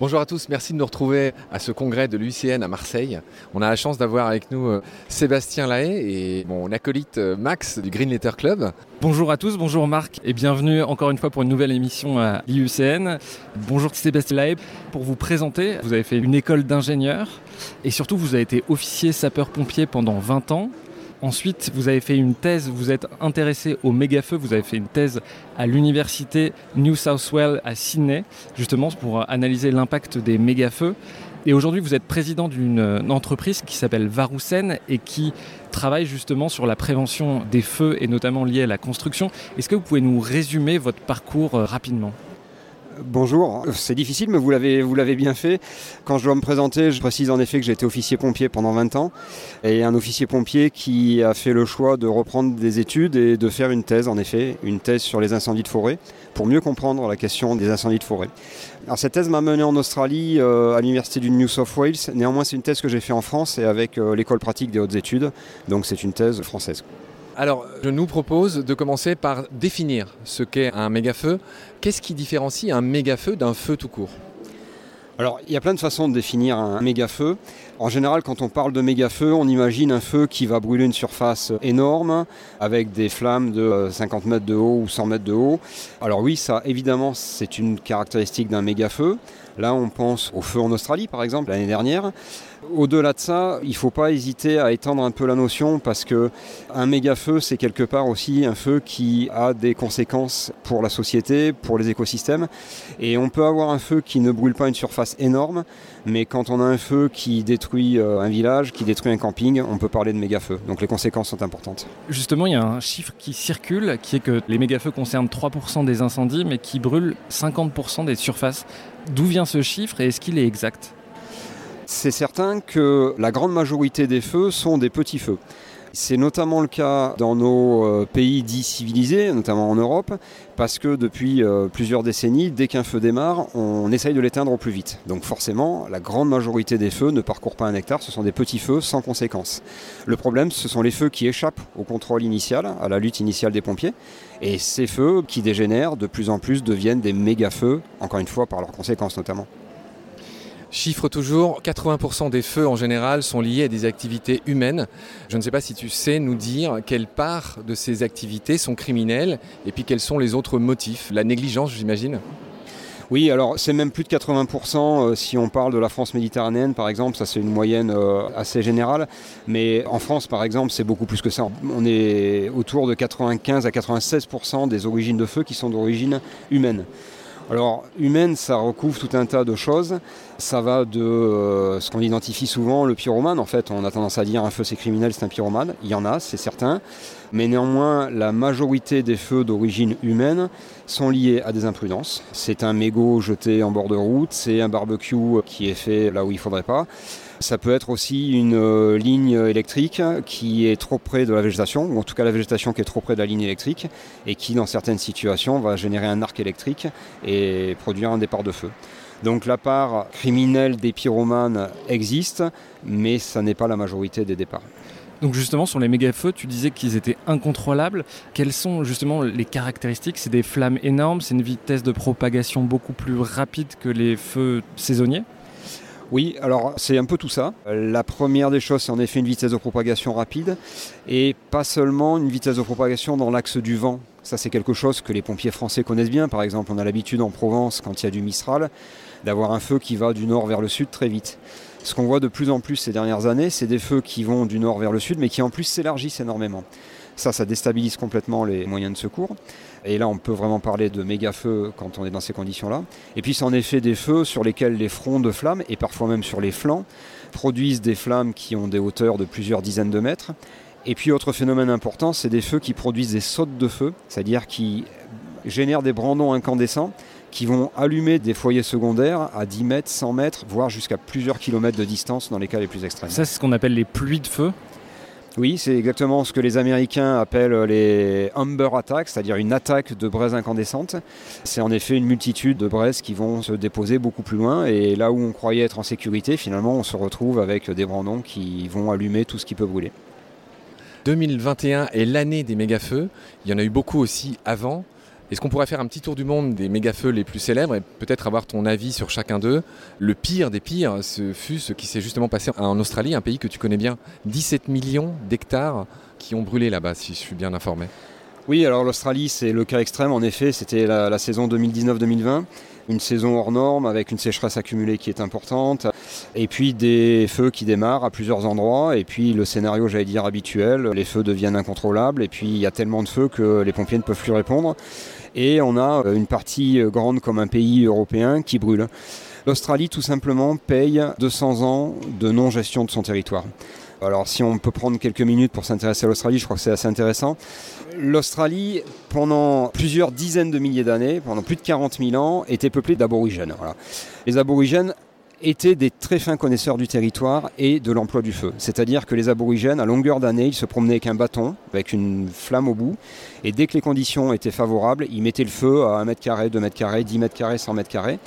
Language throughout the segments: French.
Bonjour à tous, merci de nous retrouver à ce congrès de l'UCN à Marseille. On a la chance d'avoir avec nous euh, Sébastien Lahaye et mon acolyte euh, Max du Green Letter Club. Bonjour à tous, bonjour Marc et bienvenue encore une fois pour une nouvelle émission à l'IUCN. Bonjour Sébastien Lahaye, pour vous présenter, vous avez fait une école d'ingénieur et surtout vous avez été officier sapeur-pompier pendant 20 ans. Ensuite, vous avez fait une thèse, vous êtes intéressé aux méga-feux, vous avez fait une thèse à l'université New South Wales à Sydney, justement pour analyser l'impact des méga-feux. Et aujourd'hui, vous êtes président d'une entreprise qui s'appelle Varoussen et qui travaille justement sur la prévention des feux et notamment liée à la construction. Est-ce que vous pouvez nous résumer votre parcours euh, rapidement? Bonjour, c'est difficile mais vous l'avez, bien fait. Quand je dois me présenter, je précise en effet que j'ai été officier pompier pendant 20 ans et un officier pompier qui a fait le choix de reprendre des études et de faire une thèse en effet, une thèse sur les incendies de forêt pour mieux comprendre la question des incendies de forêt. Alors cette thèse m'a mené en Australie euh, à l'université du New South Wales. Néanmoins, c'est une thèse que j'ai fait en France et avec euh, l'école pratique des hautes études. Donc c'est une thèse française. Alors, je nous propose de commencer par définir ce qu'est un méga-feu. Qu'est-ce qui différencie un méga-feu d'un feu tout court? Alors, il y a plein de façons de définir un méga feu. En général, quand on parle de méga feu, on imagine un feu qui va brûler une surface énorme, avec des flammes de 50 mètres de haut ou 100 mètres de haut. Alors oui, ça, évidemment, c'est une caractéristique d'un méga feu. Là, on pense au feu en Australie, par exemple, l'année dernière. Au-delà de ça, il ne faut pas hésiter à étendre un peu la notion parce que un méga feu, c'est quelque part aussi un feu qui a des conséquences pour la société, pour les écosystèmes. Et on peut avoir un feu qui ne brûle pas une surface énorme, mais quand on a un feu qui détruit euh, un village, qui détruit un camping, on peut parler de méga feu. Donc les conséquences sont importantes. Justement, il y a un chiffre qui circule, qui est que les méga feux concernent 3% des incendies, mais qui brûlent 50% des surfaces. D'où vient ce chiffre et est-ce qu'il est exact? C'est certain que la grande majorité des feux sont des petits feux. C'est notamment le cas dans nos euh, pays dits civilisés, notamment en Europe, parce que depuis euh, plusieurs décennies, dès qu'un feu démarre, on essaye de l'éteindre au plus vite. Donc forcément, la grande majorité des feux ne parcourent pas un hectare, ce sont des petits feux sans conséquence. Le problème, ce sont les feux qui échappent au contrôle initial, à la lutte initiale des pompiers, et ces feux qui dégénèrent de plus en plus deviennent des méga feux, encore une fois par leurs conséquences notamment. Chiffre toujours, 80% des feux en général sont liés à des activités humaines. Je ne sais pas si tu sais nous dire quelle part de ces activités sont criminelles et puis quels sont les autres motifs. La négligence, j'imagine oui, alors c'est même plus de 80% euh, si on parle de la France méditerranéenne par exemple, ça c'est une moyenne euh, assez générale, mais en France par exemple c'est beaucoup plus que ça. On est autour de 95 à 96% des origines de feu qui sont d'origine humaine. Alors, humaine, ça recouvre tout un tas de choses. Ça va de euh, ce qu'on identifie souvent, le pyromane. En fait, on a tendance à dire un feu c'est criminel, c'est un pyromane. Il y en a, c'est certain. Mais néanmoins, la majorité des feux d'origine humaine sont liés à des imprudences. C'est un mégot jeté en bord de route, c'est un barbecue qui est fait là où il ne faudrait pas. Ça peut être aussi une euh, ligne électrique qui est trop près de la végétation, ou en tout cas la végétation qui est trop près de la ligne électrique, et qui dans certaines situations va générer un arc électrique et produire un départ de feu. Donc la part criminelle des pyromanes existe, mais ça n'est pas la majorité des départs. Donc justement sur les méga-feux, tu disais qu'ils étaient incontrôlables. Quelles sont justement les caractéristiques? C'est des flammes énormes, c'est une vitesse de propagation beaucoup plus rapide que les feux saisonniers? Oui, alors c'est un peu tout ça. La première des choses, c'est en effet une vitesse de propagation rapide et pas seulement une vitesse de propagation dans l'axe du vent. Ça, c'est quelque chose que les pompiers français connaissent bien. Par exemple, on a l'habitude en Provence, quand il y a du Mistral, d'avoir un feu qui va du nord vers le sud très vite. Ce qu'on voit de plus en plus ces dernières années, c'est des feux qui vont du nord vers le sud, mais qui en plus s'élargissent énormément. Ça, ça déstabilise complètement les moyens de secours. Et là, on peut vraiment parler de méga feux quand on est dans ces conditions-là. Et puis, c'est en effet des feux sur lesquels les fronts de flammes, et parfois même sur les flancs, produisent des flammes qui ont des hauteurs de plusieurs dizaines de mètres. Et puis, autre phénomène important, c'est des feux qui produisent des sautes de feu, c'est-à-dire qui génèrent des brandons incandescents qui vont allumer des foyers secondaires à 10 mètres, 100 mètres, voire jusqu'à plusieurs kilomètres de distance dans les cas les plus extrêmes. Ça, c'est ce qu'on appelle les pluies de feu oui, c'est exactement ce que les Américains appellent les Humber Attacks, c'est-à-dire une attaque de braises incandescentes. C'est en effet une multitude de braises qui vont se déposer beaucoup plus loin et là où on croyait être en sécurité, finalement on se retrouve avec des brandons qui vont allumer tout ce qui peut brûler. 2021 est l'année des méga-feux. Il y en a eu beaucoup aussi avant. Est-ce qu'on pourrait faire un petit tour du monde des méga-feux les plus célèbres et peut-être avoir ton avis sur chacun d'eux? Le pire des pires, ce fut ce qui s'est justement passé en Australie, un pays que tu connais bien. 17 millions d'hectares qui ont brûlé là-bas, si je suis bien informé. Oui, alors l'Australie, c'est le cas extrême. En effet, c'était la, la saison 2019-2020 une saison hors norme avec une sécheresse accumulée qui est importante, et puis des feux qui démarrent à plusieurs endroits, et puis le scénario, j'allais dire, habituel, les feux deviennent incontrôlables, et puis il y a tellement de feux que les pompiers ne peuvent plus répondre, et on a une partie grande comme un pays européen qui brûle. L'Australie, tout simplement, paye 200 ans de non-gestion de son territoire. Alors si on peut prendre quelques minutes pour s'intéresser à l'Australie, je crois que c'est assez intéressant. L'Australie, pendant plusieurs dizaines de milliers d'années, pendant plus de 40 000 ans, était peuplée d'aborigènes. Les aborigènes étaient des très fins connaisseurs du territoire et de l'emploi du feu. C'est-à-dire que les aborigènes, à longueur d'année, ils se promenaient avec un bâton, avec une flamme au bout, et dès que les conditions étaient favorables, ils mettaient le feu à 1 mètre carré, 2 mètres carrés, 10 mètres carrés, 100 mètres carrés.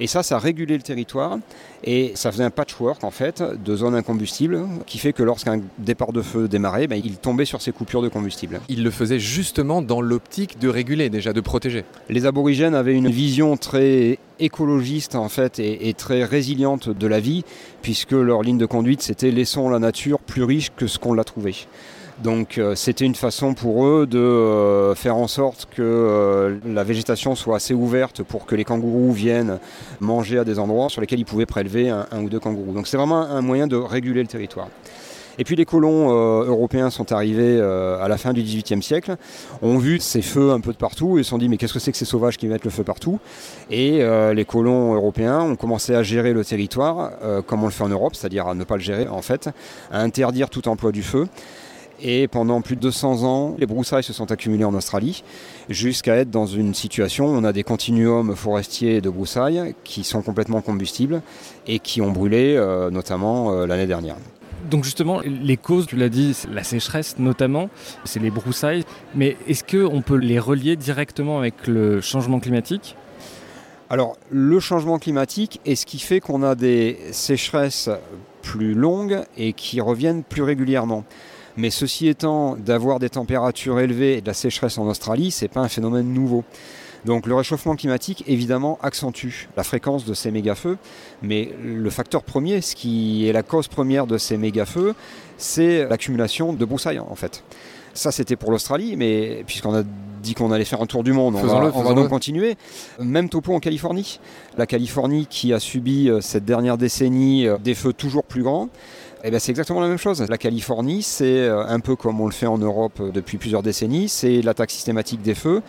Et ça, ça régulait le territoire et ça faisait un patchwork en fait de zones incombustibles qui fait que lorsqu'un départ de feu démarrait, ben, il tombait sur ces coupures de combustible. Il le faisait justement dans l'optique de réguler, déjà de protéger. Les aborigènes avaient une vision très écologiste en fait et, et très résiliente de la vie puisque leur ligne de conduite c'était laissons la nature plus riche que ce qu'on l'a trouvée. Donc euh, c'était une façon pour eux de euh, faire en sorte que euh, la végétation soit assez ouverte pour que les kangourous viennent manger à des endroits sur lesquels ils pouvaient prélever un, ou deux kangourous. Donc c'est vraiment un moyen de réguler le territoire. Et puis les colons euh, européens sont arrivés euh, à la fin du XVIIIe siècle, ont vu ces feux un peu de partout et se sont dit mais qu'est-ce que c'est que ces sauvages qui mettent le feu partout? Et euh, les colons européens ont commencé à gérer le territoire comme on le fait en Europe, c'est-à-dire à ne pas le gérer en fait, à interdire tout emploi du feu. Et pendant plus de 200 ans, les broussailles se sont accumulées en Australie, jusqu'à être dans une situation où on a des continuums forestiers de broussailles qui sont complètement combustibles et qui ont brûlé, euh, notamment euh, l'année dernière. Donc justement, les causes, tu l'as dit, la sécheresse notamment, c'est les broussailles. Mais est-ce qu'on peut les relier directement avec le changement climatique? Alors, le changement climatique est ce qui fait qu'on a des sécheresses plus longues et qui reviennent plus régulièrement. Mais ceci étant, d'avoir des températures élevées et de la sécheresse en Australie, ce n'est pas un phénomène nouveau. Donc le réchauffement climatique, évidemment, accentue la fréquence de ces méga-feux, mais le facteur premier, ce qui est la cause première de ces méga-feux, c'est l'accumulation de broussailles, en fait. Ça, c'était pour l'Australie, mais puisqu'on a dit qu'on allait faire un tour du monde, on va, on va donc continuer. Même topo en Californie. La Californie qui a subi cette dernière décennie des feux toujours plus grands. Eh ben, c'est exactement la même chose. La Californie, c'est un peu comme on le fait en Europe depuis plusieurs décennies, c'est l'attaque systématique des feux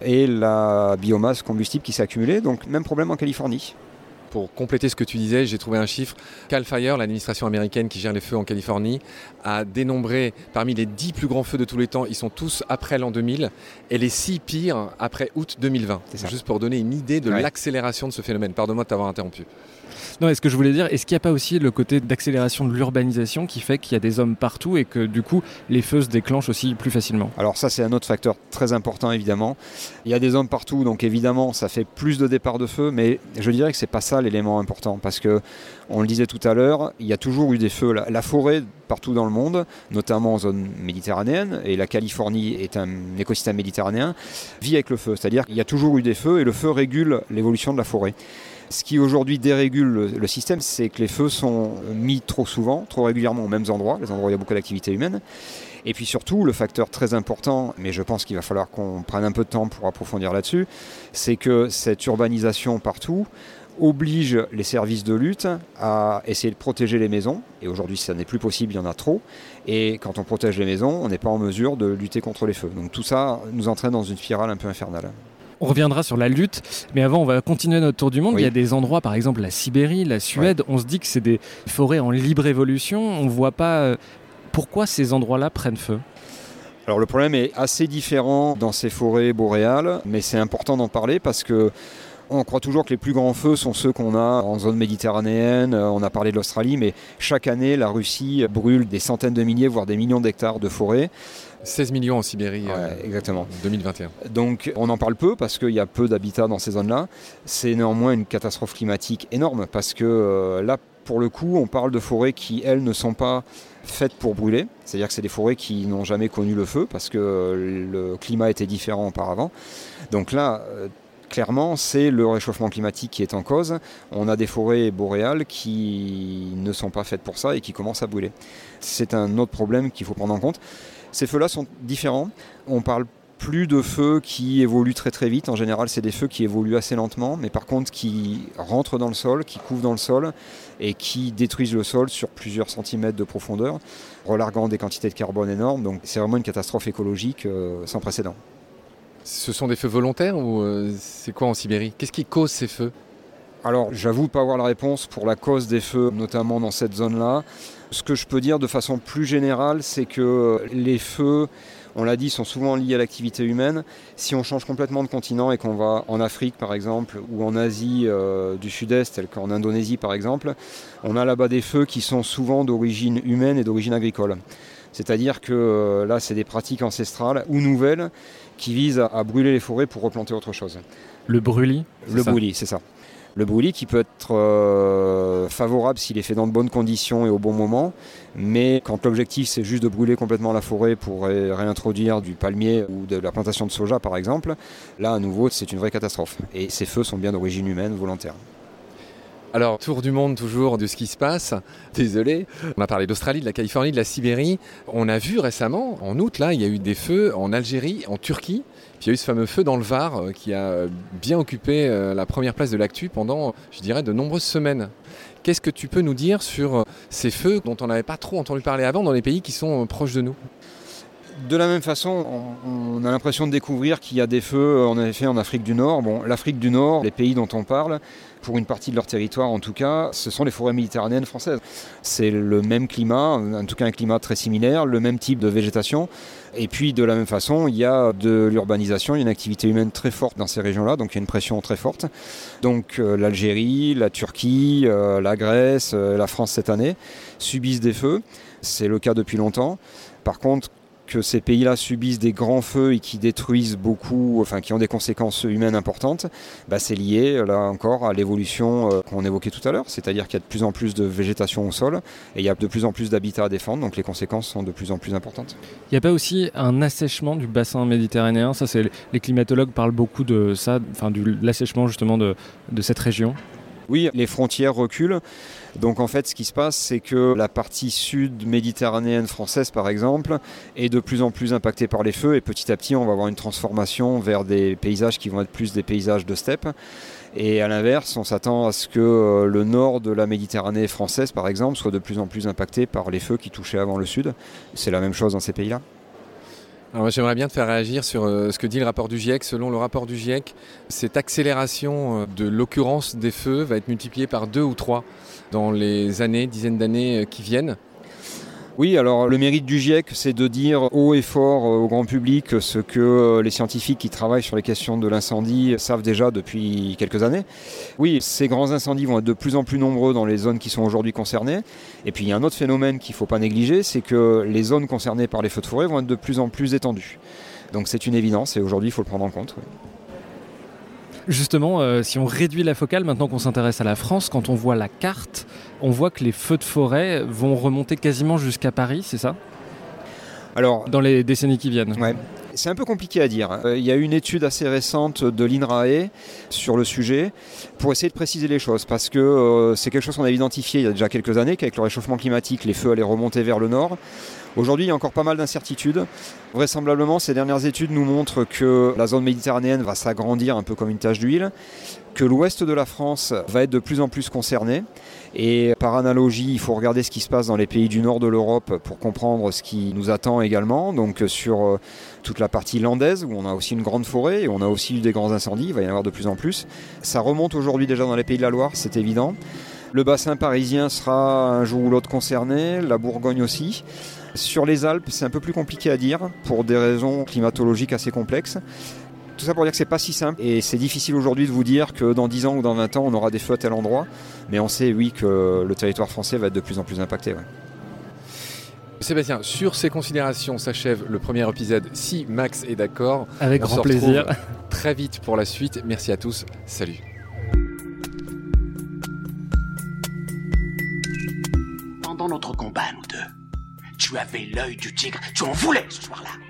et la biomasse combustible qui s'est accumulée. Donc même problème en Californie. Pour compléter ce que tu disais, j'ai trouvé un chiffre. Cal Fire, l'administration américaine qui gère les feux en Californie, a dénombré parmi les 10 plus grands feux de tous les temps, ils sont tous après l'an 2000, et les 6 pires après août 2020. C'est juste pour donner une idée de ouais. l'accélération de ce phénomène. Pardonne-moi de t'avoir interrompu. Non, est-ce que je voulais dire, est-ce qu'il n'y a pas aussi le côté d'accélération de l'urbanisation qui fait qu'il y a des hommes partout et que du coup les feux se déclenchent aussi plus facilement? Alors ça c'est un autre facteur très important évidemment. Il y a des hommes partout donc évidemment ça fait plus de départs de feu mais je dirais que c'est pas ça l'élément important parce que on le disait tout à l'heure, il y a toujours eu des feux. La, forêt partout dans le monde, notamment en zone méditerranéenne, et la Californie est un écosystème méditerranéen, vit avec le feu. C'est-à-dire qu'il y a toujours eu des feux et le feu régule l'évolution de la forêt. Ce qui aujourd'hui dérégule le, le système, c'est que les feux sont mis trop souvent, trop régulièrement aux mêmes endroits, les endroits où il y a beaucoup d'activité humaine. Et puis surtout, le facteur très important, mais je pense qu'il va falloir qu'on prenne un peu de temps pour approfondir là-dessus, c'est que cette urbanisation partout oblige les services de lutte à essayer de protéger les maisons. Et aujourd'hui, ça n'est plus possible, il y en a trop. Et quand on protège les maisons, on n'est pas en mesure de lutter contre les feux. Donc tout ça nous entraîne dans une spirale un peu infernale. On reviendra sur la lutte, mais avant, on va continuer notre tour du monde. Oui. Il y a des endroits, par exemple la Sibérie, la Suède, ouais. on se dit que c'est des forêts en libre évolution. On ne voit pas pourquoi ces endroits-là prennent feu? Alors le problème est assez différent dans ces forêts boréales, mais c'est important d'en parler parce que on croit toujours que les plus grands feux sont ceux qu'on a en zone méditerranéenne. On a parlé de l'Australie, mais chaque année, la Russie brûle des centaines de milliers, voire des millions d'hectares de forêts. 16 millions en Sibérie ouais, euh, exactement. 2021. Donc on en parle peu parce qu'il y a peu d'habitats dans ces zones-là. C'est néanmoins une catastrophe climatique énorme parce que euh, là, pour le coup, on parle de forêts qui, elles, ne sont pas faites pour brûler. C'est-à-dire que c'est des forêts qui n'ont jamais connu le feu parce que le climat était différent auparavant. Donc là, euh, clairement, c'est le réchauffement climatique qui est en cause. On a des forêts boréales qui ne sont pas faites pour ça et qui commencent à brûler. C'est un autre problème qu'il faut prendre en compte. Ces feux-là sont différents. On parle plus de feux qui évoluent très très vite. En général, c'est des feux qui évoluent assez lentement, mais par contre qui rentrent dans le sol, qui couvrent dans le sol et qui détruisent le sol sur plusieurs centimètres de profondeur, relarguant des quantités de carbone énormes. Donc c'est vraiment une catastrophe écologique euh, sans précédent. Ce sont des feux volontaires ou euh, c'est quoi en Sibérie? Qu'est-ce qui cause ces feux? Alors j'avoue pas avoir la réponse pour la cause des feux, notamment dans cette zone-là. Ce que je peux dire de façon plus générale, c'est que les feux on l'a dit, sont souvent liés à l'activité humaine. Si on change complètement de continent et qu'on va en Afrique par exemple, ou en Asie euh, du Sud-Est, tel qu'en Indonésie par exemple, on a là-bas des feux qui sont souvent d'origine humaine et d'origine agricole. C'est-à-dire que euh, là, c'est des pratiques ancestrales ou nouvelles qui visent à, brûler les forêts pour replanter autre chose. Le brûlis Le brûlis, c'est ça. Le brûlis qui peut être euh, favorable s'il est fait dans de bonnes conditions et au bon moment, mais quand l'objectif c'est juste de brûler complètement la forêt pour réintroduire du palmier ou de la plantation de soja par exemple, là à nouveau c'est une vraie catastrophe. Et ces feux sont bien d'origine humaine volontaire. Alors, tour du monde toujours de ce qui se passe. Désolé. On a parlé d'Australie, de la Californie, de la Sibérie. On a vu récemment, en août, là, il y a eu des feux en Algérie, en Turquie. Puis il y a eu ce fameux feu dans le Var euh, qui a bien occupé euh, la première place de l'actu pendant, je dirais, de nombreuses semaines. Qu'est-ce que tu peux nous dire sur euh, ces feux dont on n'avait pas trop entendu parler avant dans les pays qui sont proches de nous? De la même façon, on, a l'impression de découvrir qu'il y a des feux en effet en Afrique du Nord. Bon, l'Afrique du Nord, les pays dont on parle, pour une partie de leur territoire en tout cas, ce sont les forêts méditerranéennes françaises. C'est le même climat, en tout cas un climat très similaire, le même type de végétation. Et puis de la même façon, il y a de l'urbanisation, il y a une activité humaine très forte dans ces régions-là, donc il y a une pression très forte. Donc euh, l'Algérie, la Turquie, euh, la Grèce, euh, la France cette année subissent des feux. C'est le cas depuis longtemps. Par contre, que ces pays-là subissent des grands feux et qui détruisent beaucoup, enfin qui ont des conséquences humaines importantes, bah, c'est lié là encore à l'évolution euh, qu'on évoquait tout à l'heure, c'est-à-dire qu'il y a de plus en plus de végétation au sol et il y a de plus en plus d'habitats à défendre, donc les conséquences sont de plus en plus importantes. Il n'y a pas aussi un assèchement du bassin méditerranéen? Ça, c'est les climatologues parlent beaucoup de ça, enfin de l'assèchement justement de, de cette région. Oui, les frontières reculent. Donc en fait, ce qui se passe, c'est que la partie sud méditerranéenne française, par exemple, est de plus en plus impactée par les feux et petit à petit, on va avoir une transformation vers des paysages qui vont être plus des paysages de steppe. Et à l'inverse, on s'attend à ce que euh, le nord de la Méditerranée française, par exemple, soit de plus en plus impacté par les feux qui touchaient avant le sud. C'est la même chose dans ces pays-là. J'aimerais bien te faire réagir sur euh, ce que dit le rapport du GIEC. Selon le rapport du GIEC, cette accélération euh, de l'occurrence des feux va être multipliée par deux ou trois dans les années, dizaines d'années euh, qui viennent. Oui, alors le mérite du GIEC, c'est de dire haut et fort au grand public ce que les scientifiques qui travaillent sur les questions de l'incendie savent déjà depuis quelques années. Oui, ces grands incendies vont être de plus en plus nombreux dans les zones qui sont aujourd'hui concernées. Et puis il y a un autre phénomène qu'il ne faut pas négliger, c'est que les zones concernées par les feux de forêt vont être de plus en plus étendues. Donc c'est une évidence et aujourd'hui il faut le prendre en compte. Justement, euh, si on réduit la focale, maintenant qu'on s'intéresse à la France, quand on voit la carte, on voit que les feux de forêt vont remonter quasiment jusqu'à Paris, c'est ça? Alors, dans les décennies qui viennent. C'est un peu compliqué à dire. Euh, il y a une étude assez récente de l'INRAE sur le sujet pour essayer de préciser les choses parce que euh, c'est quelque chose qu'on a identifié il y a déjà quelques années qu'avec le réchauffement climatique, les feux allaient remonter vers le nord. Aujourd'hui, il y a encore pas mal d'incertitudes. Vraisemblablement, ces dernières études nous montrent que la zone méditerranéenne va s'agrandir un peu comme une tache d'huile, que l'ouest de la France va être de plus en plus concerné. Et par analogie, il faut regarder ce qui se passe dans les pays du nord de l'Europe pour comprendre ce qui nous attend également. Donc sur euh, toute la partie landaise, où on a aussi une grande forêt et on a aussi eu des grands incendies, il va y en avoir de plus en plus. Ça remonte aujourd'hui déjà dans les pays de la Loire, c'est évident. Le bassin parisien sera un jour ou l'autre concerné, la Bourgogne aussi. Sur les Alpes, c'est un peu plus compliqué à dire pour des raisons climatologiques assez complexes. Tout ça pour dire que c'est pas si simple et c'est difficile aujourd'hui de vous dire que dans 10 ans ou dans 20 ans on aura des feux à tel endroit, mais on sait oui que le territoire français va être de plus en plus impacté. Sébastien, sur ces considérations s'achève le premier épisode. Si Max est d'accord, avec grand plaisir. Très vite pour la suite. Merci à tous. Salut. notre combat, nous deux. Tu avais l'œil du tigre, tu en voulais ce soir-là.